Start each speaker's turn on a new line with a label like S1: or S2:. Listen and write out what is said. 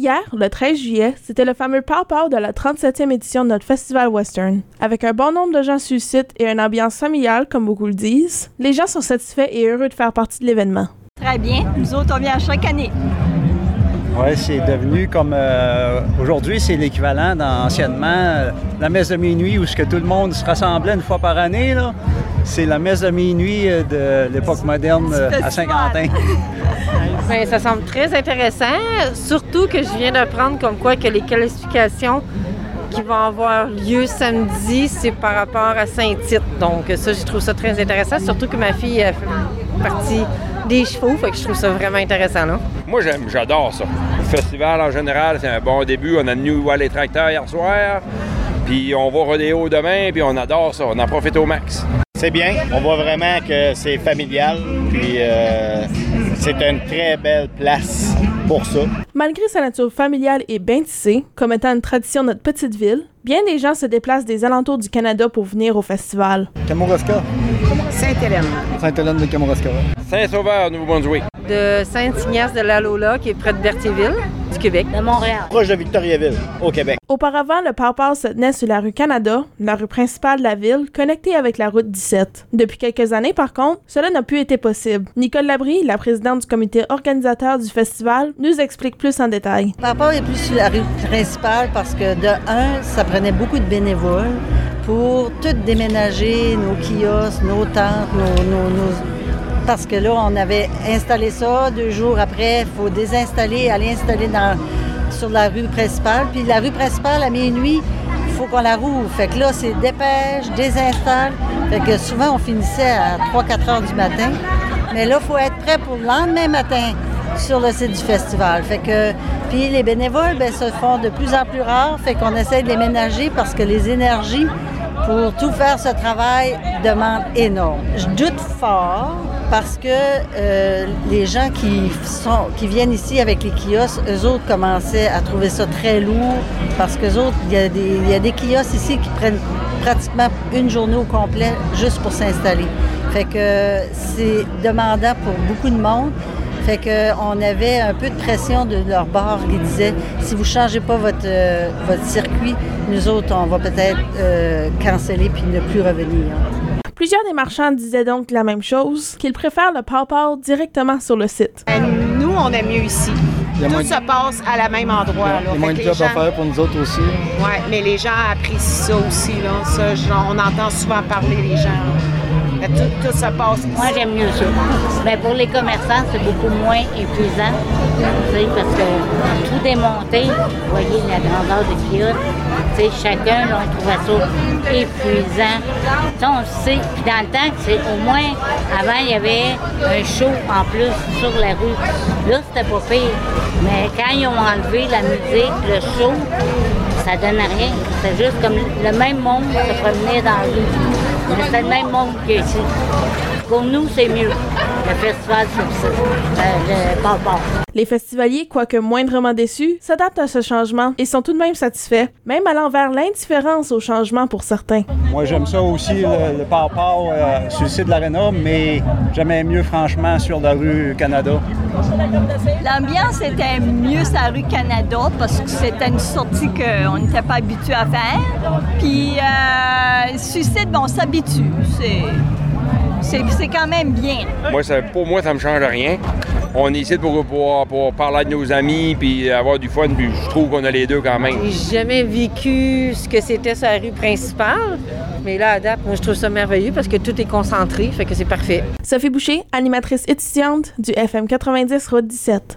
S1: Hier, le 13 juillet, c'était le fameux pow de la 37e édition de notre festival western. Avec un bon nombre de gens sur le site et une ambiance familiale, comme beaucoup le disent, les gens sont satisfaits et heureux de faire partie de l'événement.
S2: Très bien. Nous autres, on vient chaque année.
S3: Oui, c'est devenu comme euh, aujourd'hui, c'est l'équivalent d'anciennement euh, la messe de minuit où ce que tout le monde se rassemblait une fois par année. C'est la messe de minuit euh, de l'époque moderne euh, à Saint-Quentin.
S4: Bien, ça semble très intéressant, surtout que je viens d'apprendre comme quoi que les qualifications qui vont avoir lieu samedi, c'est par rapport à Saint-Tite. Donc ça, je trouve ça très intéressant, surtout que ma fille a fait partie des chevaux, fait que je trouve ça vraiment intéressant. Là.
S5: Moi, j'aime, j'adore ça. Le festival, en général, c'est un bon début. On a venu voir les tracteurs hier soir, puis on va rodéo demain, puis on adore ça. On en profite au max.
S6: C'est bien. On voit vraiment que c'est familial, puis euh, c'est une très belle place pour ça.
S1: Malgré sa nature familiale et bien tissée, comme étant une tradition de notre petite ville, bien des gens se déplacent des alentours du Canada pour venir au festival.
S7: Kamouraska.
S8: Sainte-Hélène.
S7: Sainte-Hélène de Kamouraska.
S5: Saint-Sauveur, Nouveau-Brunswick.
S4: De Saint-Ignace de la Lola, qui est près de Berthierville, du Québec.
S8: De Montréal.
S6: Proche de Victoriaville, au Québec.
S1: Auparavant, le Pawpaw se tenait sur la rue Canada, la rue principale de la ville, connectée avec la route 17. Depuis quelques années, par contre, cela n'a plus été possible. Nicole Labrie, la présidente du comité organisateur du festival, nous explique plus en détail.
S9: Pawpaw est plus sur la rue principale parce que, de un, ça prenait beaucoup de bénévoles pour tout déménager, nos kiosques, nos tentes, nos, Parce que là, on avait installé ça, deux jours après, il faut désinstaller, aller installer sur la rue principale. Puis la rue principale, à minuit, il faut qu'on la rouvre. Fait que là, c'est dépêche, désinstalle. Fait que souvent, on finissait à 3-4 heures du matin. Mais là, il faut être prêt pour le lendemain matin sur le site du festival. Fait que, puis les bénévoles ben, se font de plus en plus rares. Fait qu'on essaie de les ménager parce que les énergies pour tout faire ce travail demandent énorme. Je doute fort parce que euh, les gens qui, viennent ici avec les kiosques, eux autres commençaient à trouver ça très lourd parce que autres, il y, y a des kiosques ici qui prennent pratiquement une journée au complet juste pour s'installer. Fait que c'est demandant pour beaucoup de monde. Fait qu'on avait un peu de pression de leur bord qui disait si vous ne changez pas votre, euh, votre circuit, nous autres, on va peut-être euh, canceller puis ne plus revenir.
S1: Plusieurs des marchands disaient donc la même chose, qu'ils préfèrent le Pawpaw directement sur le site.
S8: Nous, on aime mieux ici. Tout
S7: moins
S8: se passe à la même endroit.
S7: Il y a moins de
S8: que
S7: job
S8: les
S7: à faire pour nous autres aussi.
S8: Ouais, mais les gens apprécient ça aussi. Là. Ça, genre, on entend souvent parler les gens. Tout, tout se passe.
S2: Moi, j'aime mieux ça. Mais pour les commerçants, c'est beaucoup moins épuisant. Parce que tout démonter, vous voyez la grandeur du kiosque, tu sais, chacun, là, on trouvait ça épuisant. Ça, on sait. Puis dans le temps, c'est au moins, avant, il y avait un show en plus sur la rue. Là, c'était pas pire. Mais quand ils ont enlevé la musique, le show, ça donnait rien. C'était juste comme le même monde se promenait dans la rue. C'était le même monde qu'ici. Pour nous, c'est mieux. Le festival sur ça. Euh, le Pawpaw.
S1: Les festivaliers, quoique moindrement déçus, s'adaptent à ce changement et sont tout de même satisfaits, même allant vers l'indifférence au changement pour certains.
S3: Moi, j'aime ça aussi, le, le Pawpaw, euh, sur le site de l'Arena, mais j'aimais mieux, franchement, sur la rue Canada.
S10: L'ambiance était mieux sur la rue Canada parce que c'était une sortie qu'on n'était pas habitué à faire. Puis, ben, on s'habitue. C'est, c'est, c'est quand même bien.
S5: Moi, ça, pour moi, ça me change rien. On est ici pour, pour, pour parler de nos amis puis avoir du fun, puis je trouve qu'on a les deux quand même.
S4: J'ai jamais vécu ce que c'était sur la rue principale, mais là, à date, moi, je trouve ça merveilleux parce que tout est concentré, fait que c'est parfait.
S1: Sophie Boucher, animatrice étudiante du FM 90 Route 17.